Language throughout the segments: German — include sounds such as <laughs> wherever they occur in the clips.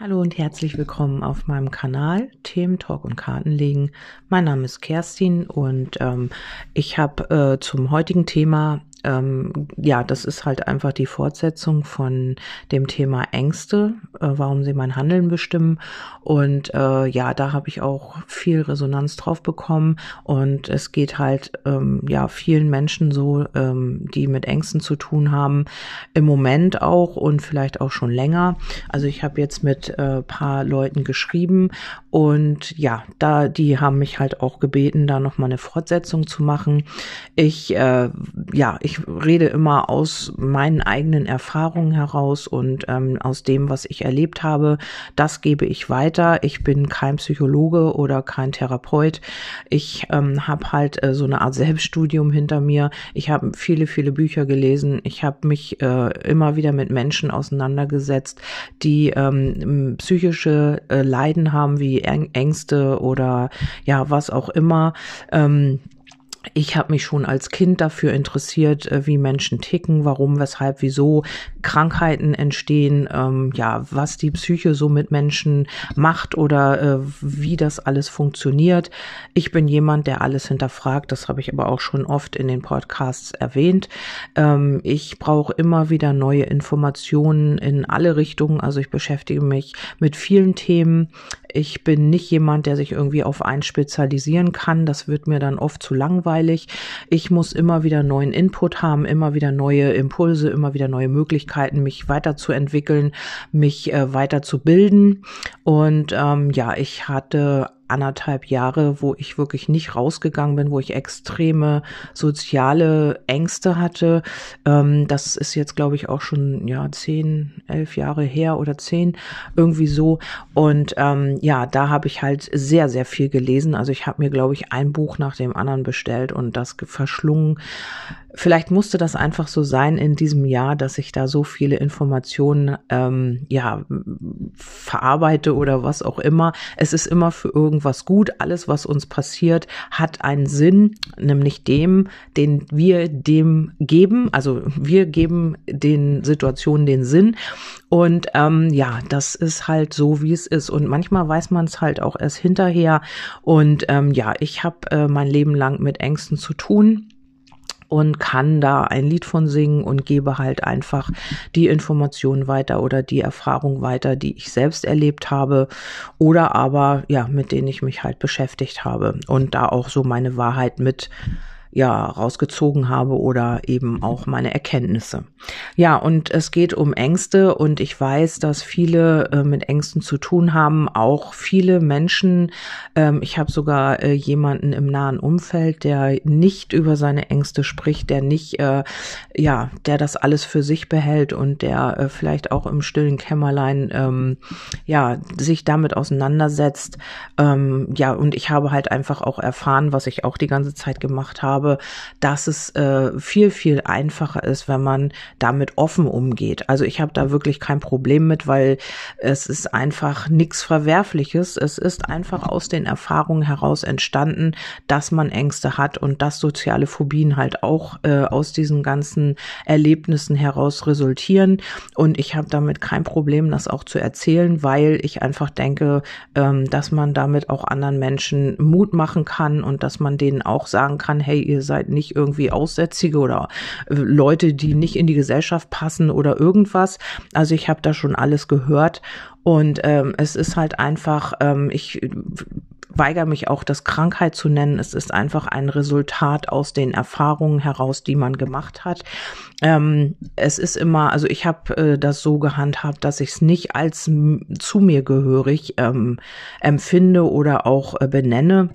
Hallo und herzlich willkommen auf meinem Kanal Themen Talk und Kartenlegen. Mein Name ist Kerstin und ähm, ich habe äh, zum heutigen Thema ähm, ja, das ist halt einfach die Fortsetzung von dem Thema Ängste, äh, warum sie mein Handeln bestimmen. Und äh, ja, da habe ich auch viel Resonanz drauf bekommen. Und es geht halt ähm, ja vielen Menschen so, ähm, die mit Ängsten zu tun haben, im Moment auch und vielleicht auch schon länger. Also ich habe jetzt mit äh, paar Leuten geschrieben und ja, da die haben mich halt auch gebeten, da noch mal eine Fortsetzung zu machen. Ich äh, ja, ich rede immer aus meinen eigenen Erfahrungen heraus und ähm, aus dem, was ich erlebt habe. Das gebe ich weiter. Ich bin kein Psychologe oder kein Therapeut. Ich ähm, habe halt äh, so eine Art Selbststudium hinter mir. Ich habe viele, viele Bücher gelesen. Ich habe mich äh, immer wieder mit Menschen auseinandergesetzt, die ähm, psychische äh, Leiden haben, wie Ängste oder ja, was auch immer. Ähm, ich habe mich schon als Kind dafür interessiert, äh, wie Menschen ticken, warum, weshalb, wieso Krankheiten entstehen, ähm, ja, was die Psyche so mit Menschen macht oder äh, wie das alles funktioniert. Ich bin jemand, der alles hinterfragt. Das habe ich aber auch schon oft in den Podcasts erwähnt. Ähm, ich brauche immer wieder neue Informationen in alle Richtungen. Also ich beschäftige mich mit vielen Themen. Ich bin nicht jemand, der sich irgendwie auf einen spezialisieren kann. Das wird mir dann oft zu langweilig. Ich muss immer wieder neuen Input haben, immer wieder neue Impulse, immer wieder neue Möglichkeiten, mich weiterzuentwickeln, mich äh, weiterzubilden. Und ähm, ja, ich hatte anderthalb Jahre, wo ich wirklich nicht rausgegangen bin, wo ich extreme soziale Ängste hatte. Ähm, das ist jetzt, glaube ich, auch schon ja zehn, elf Jahre her oder zehn irgendwie so. Und ähm, ja, da habe ich halt sehr, sehr viel gelesen. Also ich habe mir, glaube ich, ein Buch nach dem anderen bestellt und das verschlungen vielleicht musste das einfach so sein in diesem Jahr, dass ich da so viele Informationen ähm, ja verarbeite oder was auch immer. Es ist immer für irgendwas gut. Alles, was uns passiert, hat einen Sinn, nämlich dem, den wir dem geben. Also wir geben den Situationen den Sinn. Und ähm, ja, das ist halt so, wie es ist. Und manchmal weiß man es halt auch erst hinterher. Und ähm, ja, ich habe äh, mein Leben lang mit Ängsten zu tun und kann da ein Lied von singen und gebe halt einfach die Informationen weiter oder die Erfahrung weiter, die ich selbst erlebt habe oder aber ja, mit denen ich mich halt beschäftigt habe und da auch so meine Wahrheit mit ja rausgezogen habe oder eben auch meine Erkenntnisse. Ja, und es geht um Ängste und ich weiß, dass viele äh, mit Ängsten zu tun haben, auch viele Menschen. Ähm, ich habe sogar äh, jemanden im nahen Umfeld, der nicht über seine Ängste spricht, der nicht, äh, ja, der das alles für sich behält und der äh, vielleicht auch im stillen Kämmerlein, ähm, ja, sich damit auseinandersetzt. Ähm, ja, und ich habe halt einfach auch erfahren, was ich auch die ganze Zeit gemacht habe habe, dass es äh, viel, viel einfacher ist, wenn man damit offen umgeht. Also ich habe da wirklich kein Problem mit, weil es ist einfach nichts Verwerfliches. Es ist einfach aus den Erfahrungen heraus entstanden, dass man Ängste hat und dass soziale Phobien halt auch äh, aus diesen ganzen Erlebnissen heraus resultieren. Und ich habe damit kein Problem, das auch zu erzählen, weil ich einfach denke, ähm, dass man damit auch anderen Menschen Mut machen kann und dass man denen auch sagen kann, hey, ihr seid nicht irgendwie Aussätzige oder äh, Leute, die nicht in die Gesellschaft passen oder irgendwas. Also ich habe da schon alles gehört und ähm, es ist halt einfach, ähm, ich weigere mich auch, das Krankheit zu nennen. Es ist einfach ein Resultat aus den Erfahrungen heraus, die man gemacht hat. Ähm, es ist immer, also ich habe äh, das so gehandhabt, dass ich es nicht als zu mir gehörig ähm, empfinde oder auch äh, benenne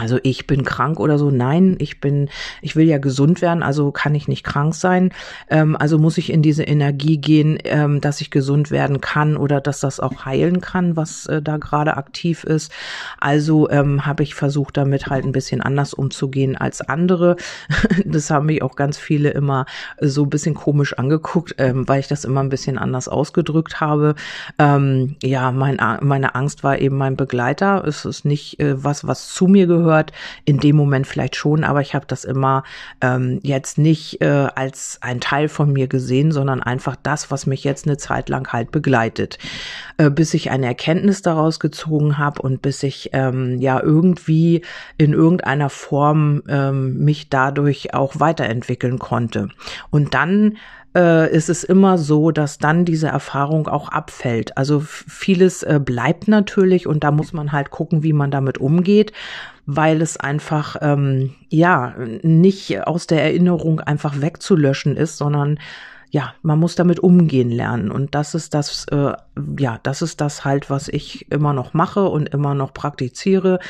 also ich bin krank oder so. Nein, ich bin, ich will ja gesund werden, also kann ich nicht krank sein. Ähm, also muss ich in diese Energie gehen, ähm, dass ich gesund werden kann oder dass das auch heilen kann, was äh, da gerade aktiv ist. Also ähm, habe ich versucht, damit halt ein bisschen anders umzugehen als andere. <laughs> das haben mich auch ganz viele immer so ein bisschen komisch angeguckt, ähm, weil ich das immer ein bisschen anders ausgedrückt habe. Ähm, ja, mein, meine Angst war eben mein Begleiter. Es ist nicht äh, was, was zu mir gehört dazugehört. In dem Moment vielleicht schon, aber ich habe das immer ähm, jetzt nicht äh, als ein Teil von mir gesehen, sondern einfach das, was mich jetzt eine Zeit lang halt begleitet, äh, bis ich eine Erkenntnis daraus gezogen habe und bis ich ähm, ja irgendwie in irgendeiner Form ähm, mich dadurch auch weiterentwickeln konnte. Und dann äh, ist es immer so, dass dann diese Erfahrung auch abfällt. Also vieles äh, bleibt natürlich und da muss man halt gucken, wie man damit umgeht, weil es einfach ähm, ja nicht aus der Erinnerung einfach wegzulöschen ist, sondern ja, man muss damit umgehen lernen. Und das ist das, äh, ja, das ist das halt, was ich immer noch mache und immer noch praktiziere.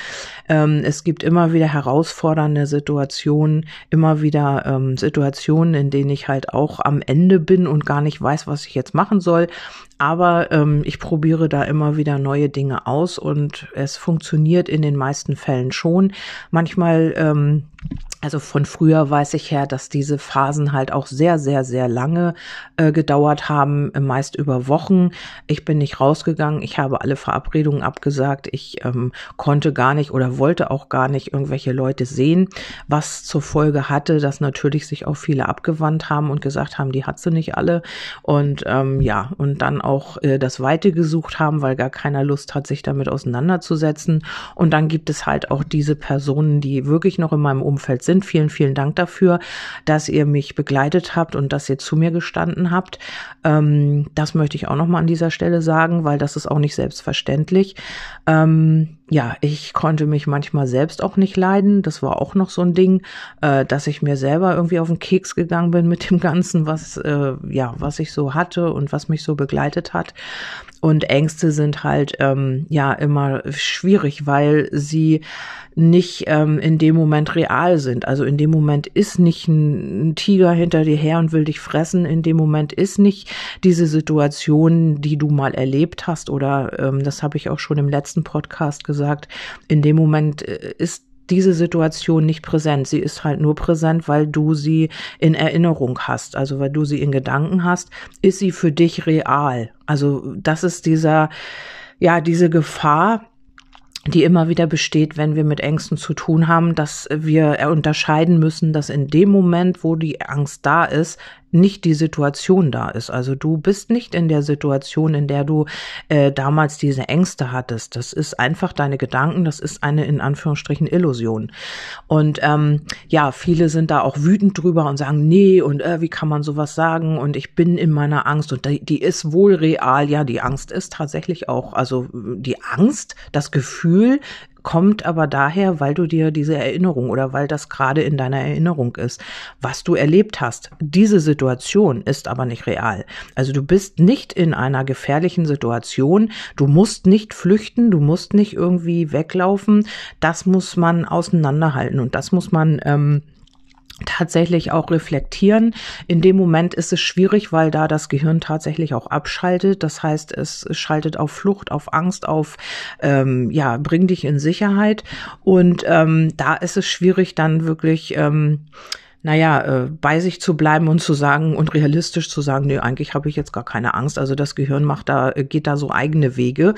Ähm, es gibt immer wieder herausfordernde Situationen, immer wieder ähm, Situationen, in denen ich halt auch am Ende bin und gar nicht weiß, was ich jetzt machen soll. Aber ähm, ich probiere da immer wieder neue Dinge aus und es funktioniert in den meisten Fällen schon. Manchmal ähm, also von früher weiß ich her, dass diese Phasen halt auch sehr, sehr, sehr lange äh, gedauert haben, meist über Wochen. Ich bin nicht rausgegangen, ich habe alle Verabredungen abgesagt, ich ähm, konnte gar nicht oder wollte auch gar nicht irgendwelche Leute sehen, was zur Folge hatte, dass natürlich sich auch viele abgewandt haben und gesagt haben, die hat sie nicht alle. Und ähm, ja, und dann auch äh, das Weite gesucht haben, weil gar keiner Lust hat, sich damit auseinanderzusetzen. Und dann gibt es halt auch diese Personen, die wirklich noch in meinem Umfeld sind. Vielen, vielen Dank dafür, dass ihr mich begleitet habt und dass ihr zu mir gestanden habt. Ähm, das möchte ich auch noch mal an dieser Stelle sagen, weil das ist auch nicht selbstverständlich. Ähm, ja, ich konnte mich manchmal selbst auch nicht leiden. Das war auch noch so ein Ding, äh, dass ich mir selber irgendwie auf den Keks gegangen bin mit dem Ganzen, was, äh, ja, was ich so hatte und was mich so begleitet hat. Und Ängste sind halt, ähm, ja, immer schwierig, weil sie nicht ähm, in dem Moment real sind. Also in dem Moment ist nicht ein, Tiger hinter dir her und will dich fressen. In dem Moment ist nicht diese Situation, die du mal erlebt hast oder ähm, das habe ich auch schon im letzten Podcast gesagt. In dem Moment äh, ist diese Situation nicht präsent. Sie ist halt nur präsent, weil du sie in Erinnerung hast. Also weil du sie in Gedanken hast, ist sie für dich real. Also das ist dieser, ja, diese Gefahr, die immer wieder besteht, wenn wir mit Ängsten zu tun haben, dass wir unterscheiden müssen, dass in dem Moment, wo die Angst da ist, nicht die Situation da ist. Also du bist nicht in der Situation, in der du äh, damals diese Ängste hattest. Das ist einfach deine Gedanken, das ist eine in Anführungsstrichen Illusion. Und ähm, ja, viele sind da auch wütend drüber und sagen, nee, und äh, wie kann man sowas sagen? Und ich bin in meiner Angst und die, die ist wohl real. Ja, die Angst ist tatsächlich auch, also die Angst, das Gefühl kommt aber daher, weil du dir diese Erinnerung oder weil das gerade in deiner Erinnerung ist, was du erlebt hast. Diese Situation ist aber nicht real. Also du bist nicht in einer gefährlichen Situation, du musst nicht flüchten, du musst nicht irgendwie weglaufen. Das muss man auseinanderhalten und das muss man ähm, tatsächlich auch reflektieren. In dem Moment ist es schwierig, weil da das Gehirn tatsächlich auch abschaltet. Das heißt, es schaltet auf Flucht, auf Angst, auf ähm, ja, bring dich in Sicherheit. Und ähm, da ist es schwierig, dann wirklich ähm, naja, äh, bei sich zu bleiben und zu sagen und realistisch zu sagen, nee, eigentlich habe ich jetzt gar keine Angst. Also das Gehirn macht da, äh, geht da so eigene Wege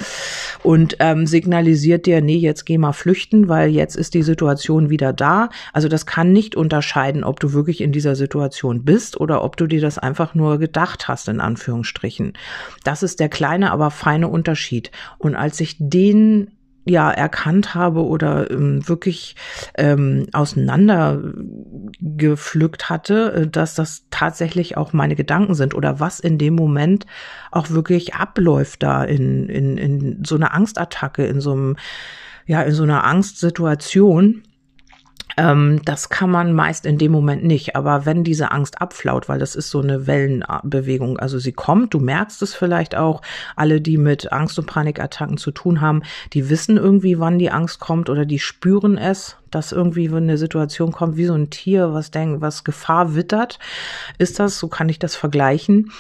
und ähm, signalisiert dir, nee, jetzt geh mal flüchten, weil jetzt ist die Situation wieder da. Also das kann nicht unterscheiden, ob du wirklich in dieser Situation bist oder ob du dir das einfach nur gedacht hast, in Anführungsstrichen. Das ist der kleine, aber feine Unterschied. Und als ich den ja erkannt habe oder ähm, wirklich ähm, auseinandergepflückt hatte, äh, dass das tatsächlich auch meine Gedanken sind oder was in dem Moment auch wirklich abläuft da in, in, in so einer Angstattacke, in so einem, ja, in so einer Angstsituation das kann man meist in dem Moment nicht. Aber wenn diese Angst abflaut, weil das ist so eine Wellenbewegung, also sie kommt, du merkst es vielleicht auch, alle, die mit Angst- und Panikattacken zu tun haben, die wissen irgendwie, wann die Angst kommt oder die spüren es, dass irgendwie wenn eine Situation kommt, wie so ein Tier, was denkt, was Gefahr wittert. Ist das, so kann ich das vergleichen.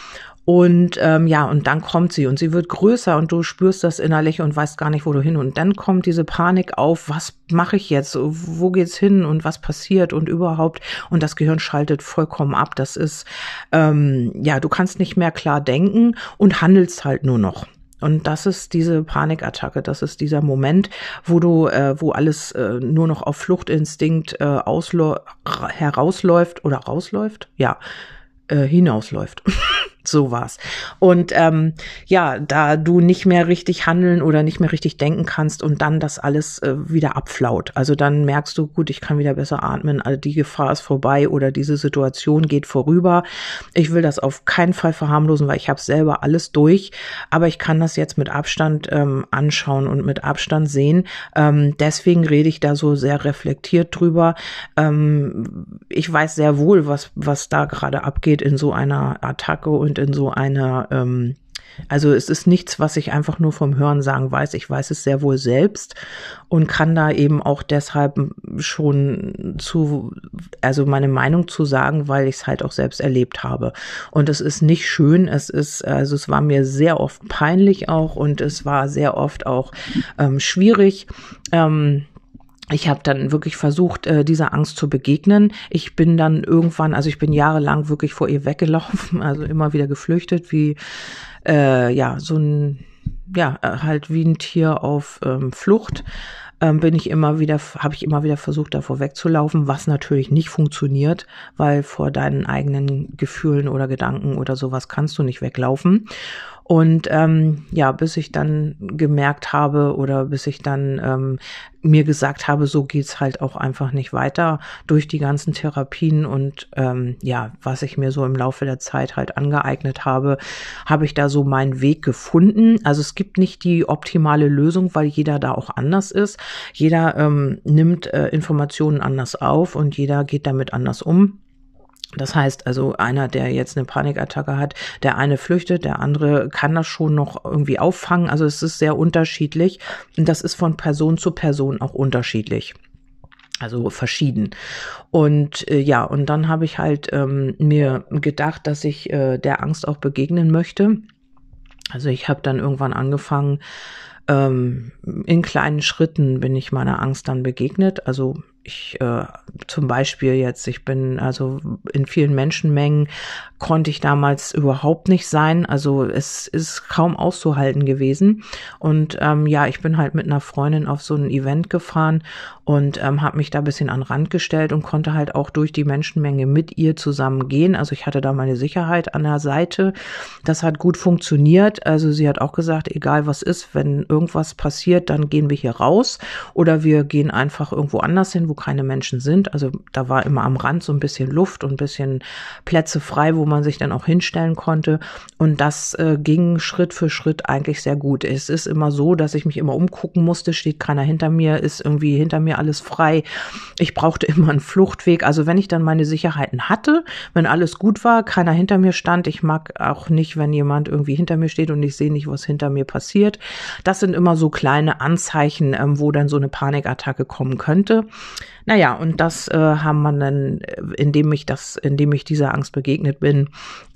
Und ähm, ja, und dann kommt sie und sie wird größer und du spürst das innerlich und weißt gar nicht, wo du hin. Und dann kommt diese Panik auf, was mache ich jetzt? Wo geht's hin und was passiert und überhaupt? Und das Gehirn schaltet vollkommen ab. Das ist, ähm, ja, du kannst nicht mehr klar denken und handelst halt nur noch. Und das ist diese Panikattacke, das ist dieser Moment, wo du, äh, wo alles äh, nur noch auf Fluchtinstinkt äh, herausläuft oder rausläuft, ja, äh, hinausläuft. <laughs> so war's. Und ähm, ja, da du nicht mehr richtig handeln oder nicht mehr richtig denken kannst und dann das alles äh, wieder abflaut. Also dann merkst du, gut, ich kann wieder besser atmen, also die Gefahr ist vorbei oder diese Situation geht vorüber. Ich will das auf keinen Fall verharmlosen, weil ich habe selber alles durch, aber ich kann das jetzt mit Abstand ähm, anschauen und mit Abstand sehen. Ähm, deswegen rede ich da so sehr reflektiert drüber. Ähm, ich weiß sehr wohl, was, was da gerade abgeht in so einer Attacke und und in so einer, ähm, also es ist nichts, was ich einfach nur vom Hören sagen weiß. Ich weiß es sehr wohl selbst und kann da eben auch deshalb schon zu, also meine Meinung zu sagen, weil ich es halt auch selbst erlebt habe. Und es ist nicht schön. Es ist, also es war mir sehr oft peinlich auch und es war sehr oft auch ähm, schwierig. Ähm, ich habe dann wirklich versucht, äh, dieser Angst zu begegnen. Ich bin dann irgendwann, also ich bin jahrelang wirklich vor ihr weggelaufen, <laughs> also immer wieder geflüchtet, wie äh, ja so ein ja halt wie ein Tier auf ähm, Flucht ähm, bin ich immer wieder, habe ich immer wieder versucht, davor wegzulaufen, was natürlich nicht funktioniert, weil vor deinen eigenen Gefühlen oder Gedanken oder sowas kannst du nicht weglaufen. Und ähm, ja, bis ich dann gemerkt habe oder bis ich dann ähm, mir gesagt habe, so geht's halt auch einfach nicht weiter durch die ganzen Therapien und ähm, ja, was ich mir so im Laufe der Zeit halt angeeignet habe, habe ich da so meinen Weg gefunden. Also es gibt nicht die optimale Lösung, weil jeder da auch anders ist. Jeder ähm, nimmt äh, Informationen anders auf und jeder geht damit anders um. Das heißt also, einer, der jetzt eine Panikattacke hat, der eine flüchtet, der andere kann das schon noch irgendwie auffangen. Also es ist sehr unterschiedlich und das ist von Person zu Person auch unterschiedlich. Also verschieden. Und äh, ja, und dann habe ich halt ähm, mir gedacht, dass ich äh, der Angst auch begegnen möchte. Also ich habe dann irgendwann angefangen, ähm, in kleinen Schritten bin ich meiner Angst dann begegnet. Also ich äh, zum Beispiel jetzt, ich bin also in vielen Menschenmengen konnte ich damals überhaupt nicht sein. Also es ist kaum auszuhalten gewesen. Und ähm, ja, ich bin halt mit einer Freundin auf so ein Event gefahren und ähm, habe mich da bisschen an Rand gestellt und konnte halt auch durch die Menschenmenge mit ihr zusammen gehen. Also ich hatte da meine Sicherheit an der Seite. Das hat gut funktioniert. Also sie hat auch gesagt, egal was ist, wenn irgendwas passiert, dann gehen wir hier raus oder wir gehen einfach irgendwo anders hin, wo keine Menschen sind. Also da war immer am Rand so ein bisschen Luft und ein bisschen Plätze frei, wo man sich dann auch hinstellen konnte. Und das äh, ging Schritt für Schritt eigentlich sehr gut. Es ist immer so, dass ich mich immer umgucken musste, steht keiner hinter mir, ist irgendwie hinter mir alles frei. Ich brauchte immer einen Fluchtweg. Also wenn ich dann meine Sicherheiten hatte, wenn alles gut war, keiner hinter mir stand. Ich mag auch nicht, wenn jemand irgendwie hinter mir steht und ich sehe nicht, was hinter mir passiert. Das sind immer so kleine Anzeichen, ähm, wo dann so eine Panikattacke kommen könnte. Naja, und das äh, haben man dann, äh, indem ich das, indem ich dieser Angst begegnet bin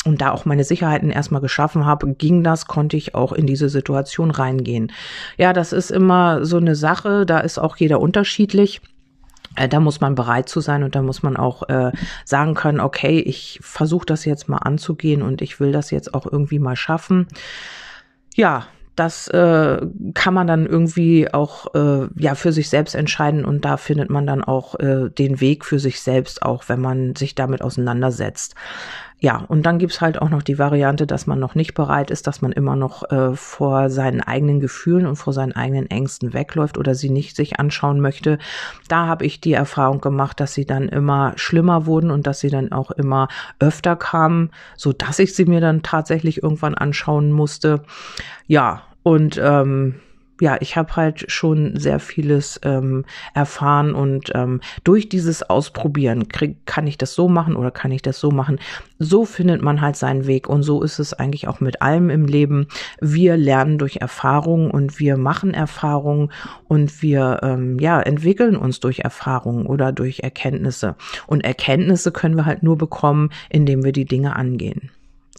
und da auch meine Sicherheiten erstmal geschaffen habe, ging das, konnte ich auch in diese Situation reingehen. Ja, das ist immer so eine Sache, da ist auch jeder unterschiedlich äh, da muss man bereit zu sein und da muss man auch äh, sagen können, okay, ich versuche das jetzt mal anzugehen und ich will das jetzt auch irgendwie mal schaffen. Ja, das äh, kann man dann irgendwie auch äh, ja für sich selbst entscheiden und da findet man dann auch äh, den Weg für sich selbst auch, wenn man sich damit auseinandersetzt. Ja, und dann gibt's halt auch noch die Variante, dass man noch nicht bereit ist, dass man immer noch äh, vor seinen eigenen Gefühlen und vor seinen eigenen Ängsten wegläuft oder sie nicht sich anschauen möchte. Da habe ich die Erfahrung gemacht, dass sie dann immer schlimmer wurden und dass sie dann auch immer öfter kamen, so dass ich sie mir dann tatsächlich irgendwann anschauen musste. Ja, und ähm, ja, ich habe halt schon sehr vieles ähm, erfahren und ähm, durch dieses Ausprobieren krieg, kann ich das so machen oder kann ich das so machen. So findet man halt seinen Weg und so ist es eigentlich auch mit allem im Leben. Wir lernen durch Erfahrungen und wir machen Erfahrungen und wir ähm, ja entwickeln uns durch Erfahrungen oder durch Erkenntnisse. Und Erkenntnisse können wir halt nur bekommen, indem wir die Dinge angehen.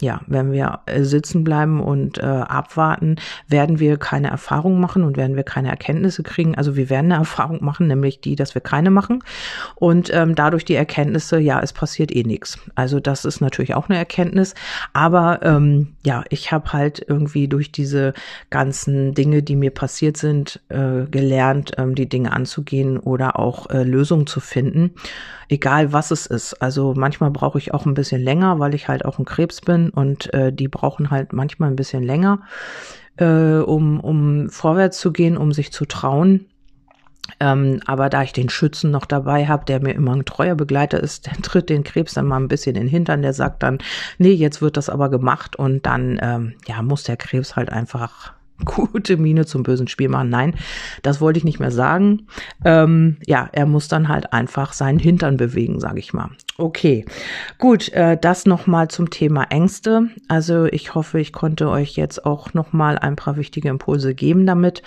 Ja, wenn wir äh, sitzen bleiben und äh, abwarten, werden wir keine Erfahrung machen und werden wir keine Erkenntnisse kriegen. Also wir werden eine Erfahrung machen, nämlich die, dass wir keine machen. Und ähm, dadurch die Erkenntnisse, ja, es passiert eh nichts. Also das ist natürlich auch eine Erkenntnis. Aber ähm, ja, ich habe halt irgendwie durch diese ganzen Dinge, die mir passiert sind, äh, gelernt, ähm, die Dinge anzugehen oder auch äh, Lösungen zu finden egal was es ist. Also manchmal brauche ich auch ein bisschen länger, weil ich halt auch ein Krebs bin und äh, die brauchen halt manchmal ein bisschen länger, äh, um, um vorwärts zu gehen, um sich zu trauen. Ähm, aber da ich den Schützen noch dabei habe, der mir immer ein treuer Begleiter ist, <laughs> der tritt den Krebs dann mal ein bisschen in den Hintern, der sagt dann, nee, jetzt wird das aber gemacht und dann ähm, ja muss der Krebs halt einfach <laughs> gute Miene zum bösen Spiel machen. Nein, das wollte ich nicht mehr sagen. Ähm, ja, er muss dann halt einfach seinen Hintern bewegen, sage ich mal. Okay, gut, äh, das nochmal zum Thema Ängste. Also ich hoffe, ich konnte euch jetzt auch nochmal ein paar wichtige Impulse geben damit.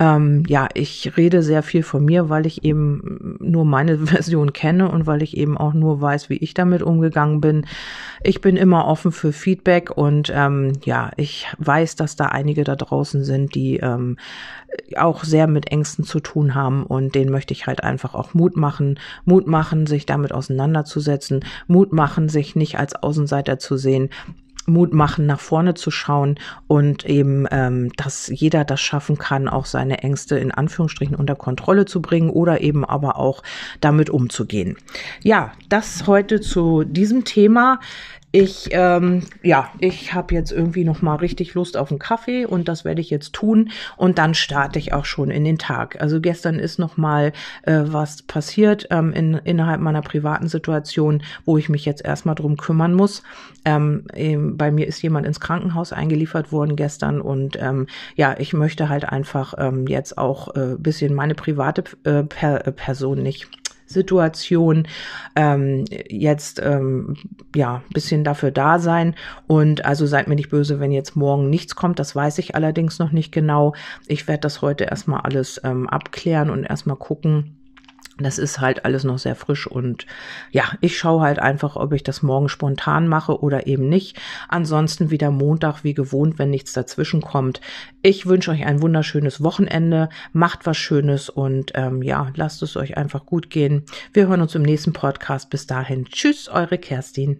Ähm, ja, ich rede sehr viel von mir, weil ich eben nur meine <laughs> Version kenne und weil ich eben auch nur weiß, wie ich damit umgegangen bin. Ich bin immer offen für Feedback und ähm, ja, ich weiß, dass da einige da draußen sind, die ähm, auch sehr mit Ängsten zu tun haben und denen möchte ich halt einfach auch Mut machen, Mut machen, sich damit auseinanderzusetzen Mut machen, sich nicht als Außenseiter zu sehen, Mut machen, nach vorne zu schauen und eben, ähm, dass jeder das schaffen kann, auch seine Ängste in Anführungsstrichen unter Kontrolle zu bringen oder eben aber auch damit umzugehen. Ja, das heute zu diesem Thema. Ich, ähm, ja, ich habe jetzt irgendwie noch mal richtig Lust auf einen Kaffee und das werde ich jetzt tun und dann starte ich auch schon in den Tag. Also gestern ist noch mal äh, was passiert ähm, in, innerhalb meiner privaten Situation, wo ich mich jetzt erstmal drum kümmern muss. Ähm, bei mir ist jemand ins Krankenhaus eingeliefert worden gestern und ähm, ja, ich möchte halt einfach ähm, jetzt auch äh, bisschen meine private äh, per Person nicht Situation ähm, jetzt ähm, ja bisschen dafür da sein und also seid mir nicht böse, wenn jetzt morgen nichts kommt. Das weiß ich allerdings noch nicht genau. Ich werde das heute erstmal alles ähm, abklären und erstmal gucken das ist halt alles noch sehr frisch und ja, ich schaue halt einfach, ob ich das morgen spontan mache oder eben nicht. Ansonsten wieder Montag wie gewohnt, wenn nichts dazwischen kommt. Ich wünsche euch ein wunderschönes Wochenende, macht was Schönes und ähm, ja, lasst es euch einfach gut gehen. Wir hören uns im nächsten Podcast. Bis dahin, tschüss, eure Kerstin.